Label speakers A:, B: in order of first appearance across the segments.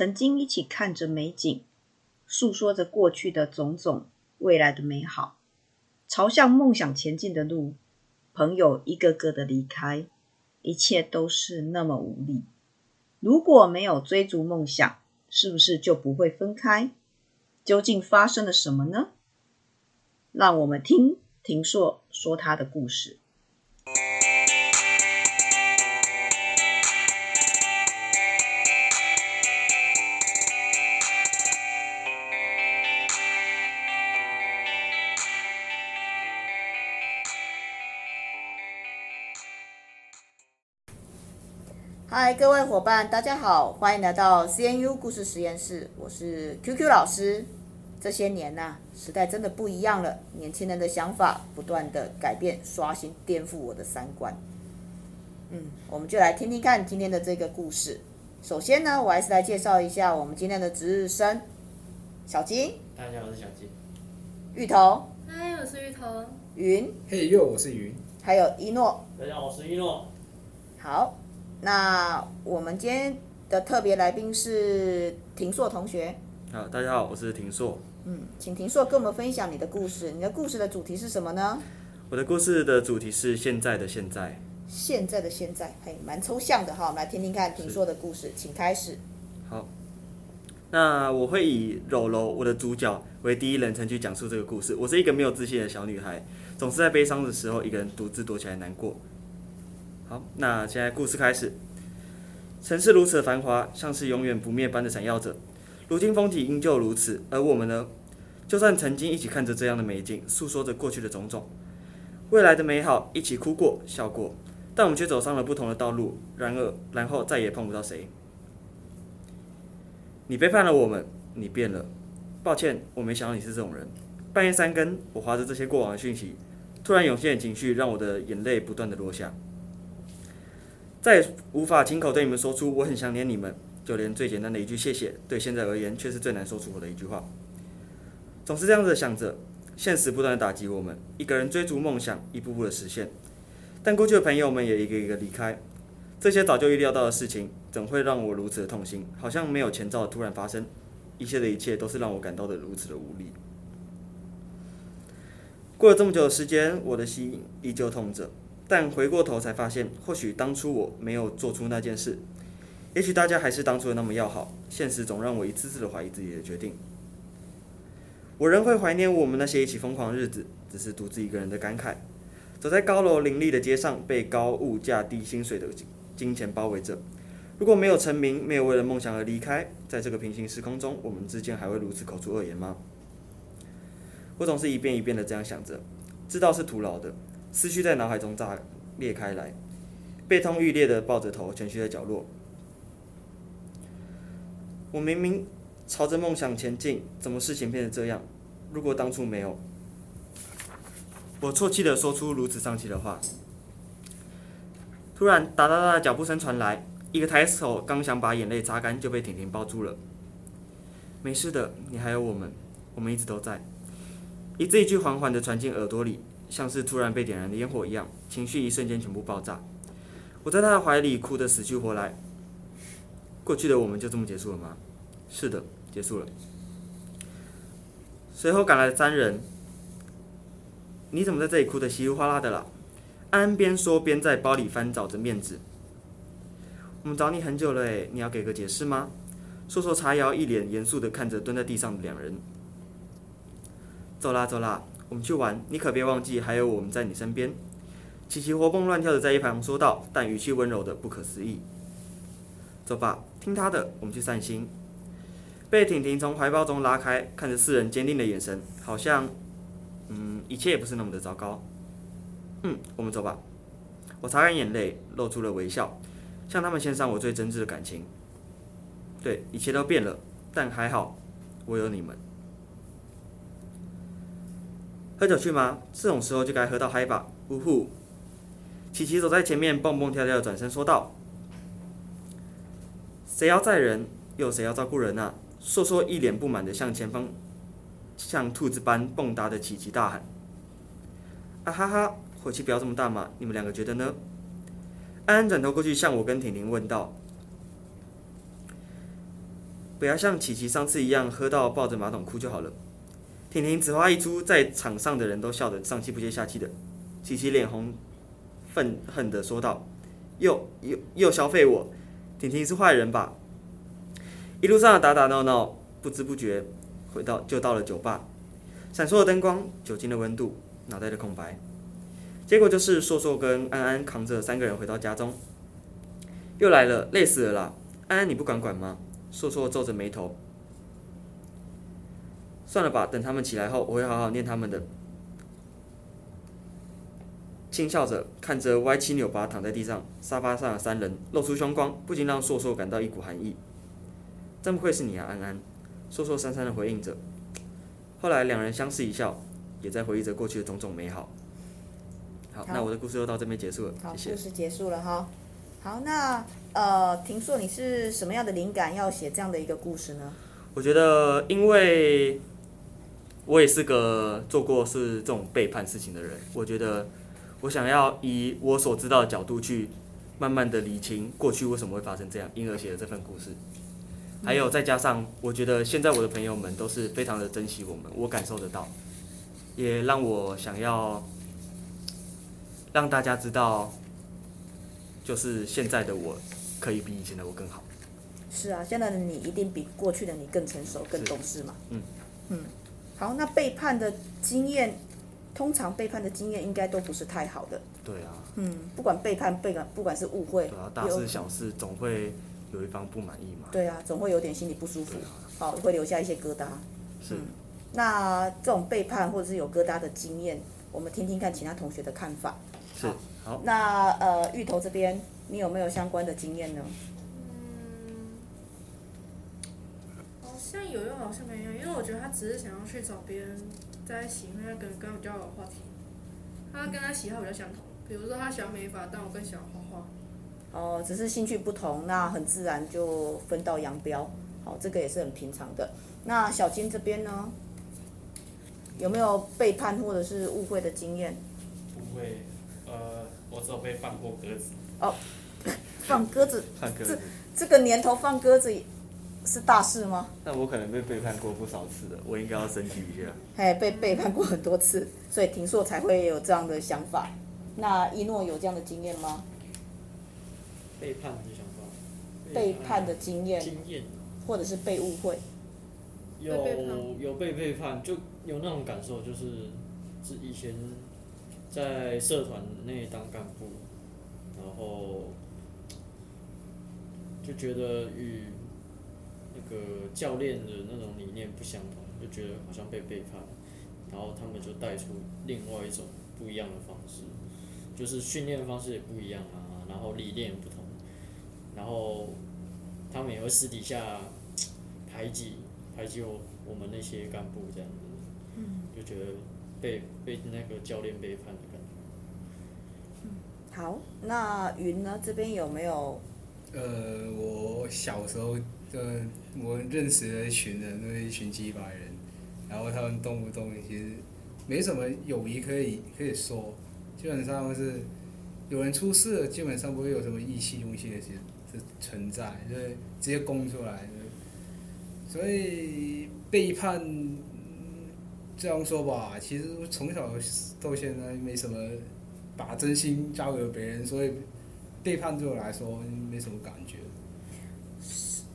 A: 曾经一起看着美景，诉说着过去的种种，未来的美好，朝向梦想前进的路，朋友一个个的离开，一切都是那么无力。如果没有追逐梦想，是不是就不会分开？究竟发生了什么呢？让我们听庭硕说他的故事。
B: 嗨，各位伙伴，大家好，欢迎来到 CNU 故事实验室。我是 QQ 老师。这些年呐、啊，时代真的不一样了，年轻人的想法不断的改变、刷新、颠覆我的三观。嗯，我们就来听听看今天的这个故事。首先呢，我还是来介绍一下我们今天的值日生小金。
C: 大家好，我是小金。
B: 芋头。
D: 嗨，我是芋头。
B: 云。
E: 嘿呦，我是云。
B: 还有一诺。
C: 大家好，我是一诺。
B: 好。那我们今天的特别来宾是庭硕同学。
F: 好，大家好，我是庭硕。
B: 嗯，请庭硕跟我们分享你的故事。你的故事的主题是什么呢？
F: 我的故事的主题是现在的现在。
B: 现在的现在，嘿，蛮抽象的哈。我们来听听看庭硕的故事，请开始。
F: 好，那我会以柔柔我的主角为第一人称去讲述这个故事。我是一个没有自信的小女孩，总是在悲伤的时候一个人独自躲起来难过。好，那现在故事开始。城市如此的繁华，像是永远不灭般的闪耀着。如今风景依旧如此，而我们呢？就算曾经一起看着这样的美景，诉说着过去的种种，未来的美好，一起哭过、笑过，但我们却走上了不同的道路。然而，然后再也碰不到谁。你背叛了我们，你变了。抱歉，我没想到你是这种人。半夜三更，我划着这些过往的讯息，突然涌现的情绪，让我的眼泪不断的落下。再也无法亲口对你们说出我很想念你们，就连最简单的一句谢谢，对现在而言却是最难说出口的一句话。总是这样子想着，现实不断的打击我们，一个人追逐梦想，一步步的实现，但过去的朋友们也一个一个离开，这些早就预料到的事情，怎会让我如此的痛心？好像没有前兆的突然发生，一切的一切都是让我感到的如此的无力。过了这么久的时间，我的心依旧痛着。但回过头才发现，或许当初我没有做出那件事，也许大家还是当初的那么要好。现实总让我一次次的怀疑自己的决定。我仍会怀念我们那些一起疯狂的日子，只是独自一个人的感慨。走在高楼林立的街上，被高物价、低薪水的金钱包围着。如果没有成名，没有为了梦想而离开，在这个平行时空中，我们之间还会如此口出恶言吗？我总是一遍一遍的这样想着，知道是徒劳的。思绪在脑海中炸裂开来，悲痛欲裂的抱着头，蜷曲在角落。我明明朝着梦想前进，怎么事情变成这样？如果当初没有……我啜泣的说出如此丧气的话。突然，哒哒哒的脚步声传来，一个抬手刚想把眼泪擦干，就被婷婷抱住了。没事的，你还有我们，我们一直都在。一字一句缓缓的传进耳朵里。像是突然被点燃的烟火一样，情绪一瞬间全部爆炸。我在他的怀里哭得死去活来。过去的我们就这么结束了吗？是的，结束了。随后赶来的三人，你怎么在这里哭得稀里哗啦的啦？安安边说边在包里翻找着面子。我们找你很久了诶，你要给个解释吗？硕硕茶瑶，一脸严肃地看着蹲在地上的两人。走啦，走啦。我们去玩，你可别忘记还有我们在你身边。琪琪活蹦乱跳的在一旁说道，但语气温柔的不可思议。走吧，听他的，我们去散心。被婷婷从怀抱中拉开，看着四人坚定的眼神，好像，嗯，一切也不是那么的糟糕。嗯，我们走吧。我擦干眼泪，露出了微笑，向他们献上我最真挚的感情。对，一切都变了，但还好，我有你们。喝酒去吗？这种时候就该喝到嗨吧！呜呼！琪琪走在前面，蹦蹦跳跳的转身说道：“谁要载人，又谁要照顾人啊？”硕硕一脸不满的向前方，像兔子般蹦跶的琪琪大喊：“啊哈哈！火气不要这么大嘛！你们两个觉得呢？”安安转头过去向我跟婷婷问道：“不要像琪琪上次一样喝到抱着马桶哭就好了。婷婷此话一出，在场上的人都笑得上气不接下气的。琪琪脸红，愤恨地说道：“又又又消费我，婷婷是坏人吧？”一路上打打闹闹，不知不觉回到就到了酒吧。闪烁的灯光，酒精的温度，脑袋的空白。结果就是硕硕跟安安扛着三个人回到家中。又来了，累死了啦！安安你不管管吗？硕硕皱着眉头。算了吧，等他们起来后，我会好好念他们的。轻笑着看着歪七扭八躺在地上沙发上的三人，露出凶光，不禁让硕硕感到一股寒意。真不愧是你啊，安安！硕硕讪讪的回应着。后来两人相视一笑，也在回忆着过去的种种美好。好，好那我的故事就到这边结束了。
B: 好，
F: 谢谢。
B: 故事结束了哈。好，那呃，庭硕，你是什么样的灵感要写这样的一个故事呢？
F: 我觉得，因为。我也是个做过是这种背叛事情的人，我觉得我想要以我所知道的角度去慢慢的理清过去为什么会发生这样，因而写的这份故事。还有再加上，我觉得现在我的朋友们都是非常的珍惜我们，我感受得到，也让我想要让大家知道，就是现在的我可以比以前的我更好。
B: 是啊，现在的你一定比过去的你更成熟、更懂事嘛。
F: 嗯
B: 嗯。好，那背叛的经验，通常背叛的经验应该都不是太好的。
F: 对啊。
B: 嗯，不管背叛、背叛，不管是误会，
F: 对啊，大事小事总会有一方不满意嘛。
B: 对啊，总会有点心里不舒服，啊、好，会留下一些疙瘩。
F: 是。
B: 嗯、那这种背叛或者是有疙瘩的经验，我们听听看其他同学的看法。
F: 是。好。
B: 那呃，芋头这边，你有没有相关的经验呢？
D: 像有用好像没用，因为我觉得他只是想要去找别人在一起，因为他可能跟我比较有话题。他跟他喜好比较相同，比如说他喜欢美发，但我更喜欢画画。
B: 哦，只是兴趣不同，那很自然就分道扬镳。好，这个也是很平常的。那小金这边呢，有没有背叛或者是误会的经验？
C: 不会，呃，我只有被放过鸽子。
B: 哦，放鸽子，
F: 放鸽子，
B: 这这个年头放鸽子。是大事吗？
F: 那我可能被背叛过不少次了，我应该要升级一下。
B: 哎，被背叛过很多次，所以庭硕才会有这样的想法。那一诺有这样的经验吗？
C: 背叛的想法。
B: 背叛的经验。
C: 经验。
B: 或者是被误会。
C: 有有被背叛，就有那种感受，就是是以前在社团内当干部，然后就觉得与。那个教练的那种理念不相同，就觉得好像被背叛，然后他们就带出另外一种不一样的方式，就是训练方式也不一样啊，然后理念也不同，然后他们也会私底下排挤排挤我我们那些干部这样子，就觉得被被那个教练背叛的感觉。
B: 嗯，好，那云呢？这边有没有？
E: 呃，我小时候。就我认识的一群人，那一群几百人，然后他们动不动其实没什么友谊可以可以说，基本上是有人出事了，基本上不会有什么义气东西的是存在，就是直接供出来。所以背叛这样说吧，其实从小到现在没什么把真心交给别人，所以背叛对我来说没什么感觉。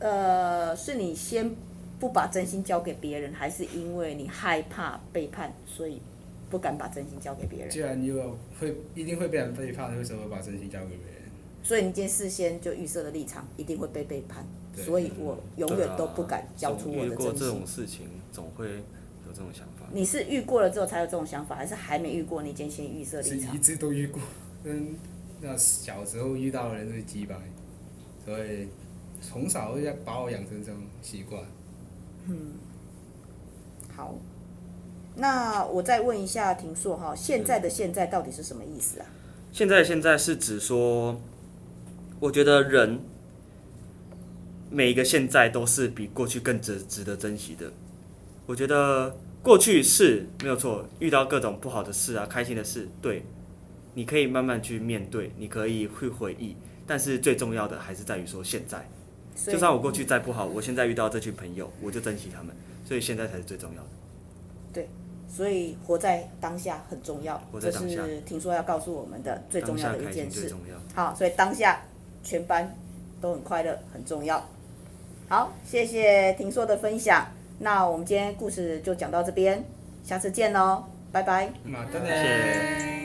B: 呃，是你先不把真心交给别人，还是因为你害怕背叛，所以不敢把真心交给别人？
E: 既然你有会一定会被人背叛，为什么把真心交给别人？
B: 所以你今天事先就预设的立场，一定会被背叛，所以我永远都不敢交出我的真心。
F: 遇过这种事情，总会有这种想法。
B: 你是遇过了之后才有这种想法，还是还没遇过？你今天先预设立
E: 场？一直都遇过，嗯那小时候遇到的人都是几百，所以。从小就要把我养成这种习惯。
B: 嗯，好，那我再问一下庭硕哈，现在的现在到底是什么意思啊？
F: 现在现在是指说，我觉得人每一个现在都是比过去更值值得珍惜的。我觉得过去是没有错，遇到各种不好的事啊，开心的事，对，你可以慢慢去面对，你可以去回忆，但是最重要的还是在于说现在。就算我过去再不好，我现在遇到这群朋友，我就珍惜他们，所以现在才是最重要的。
B: 对所以活在当下很重要，这
F: 活在当下
B: 是听说要告诉我们的最重要的一件事
F: 当下开心最。重要。
B: 好，所以当下全班都很快乐，很重要。好，谢谢听说的分享。那我们今天故事就讲到这边，下次见喽，拜拜。
F: 谢谢
E: 呢？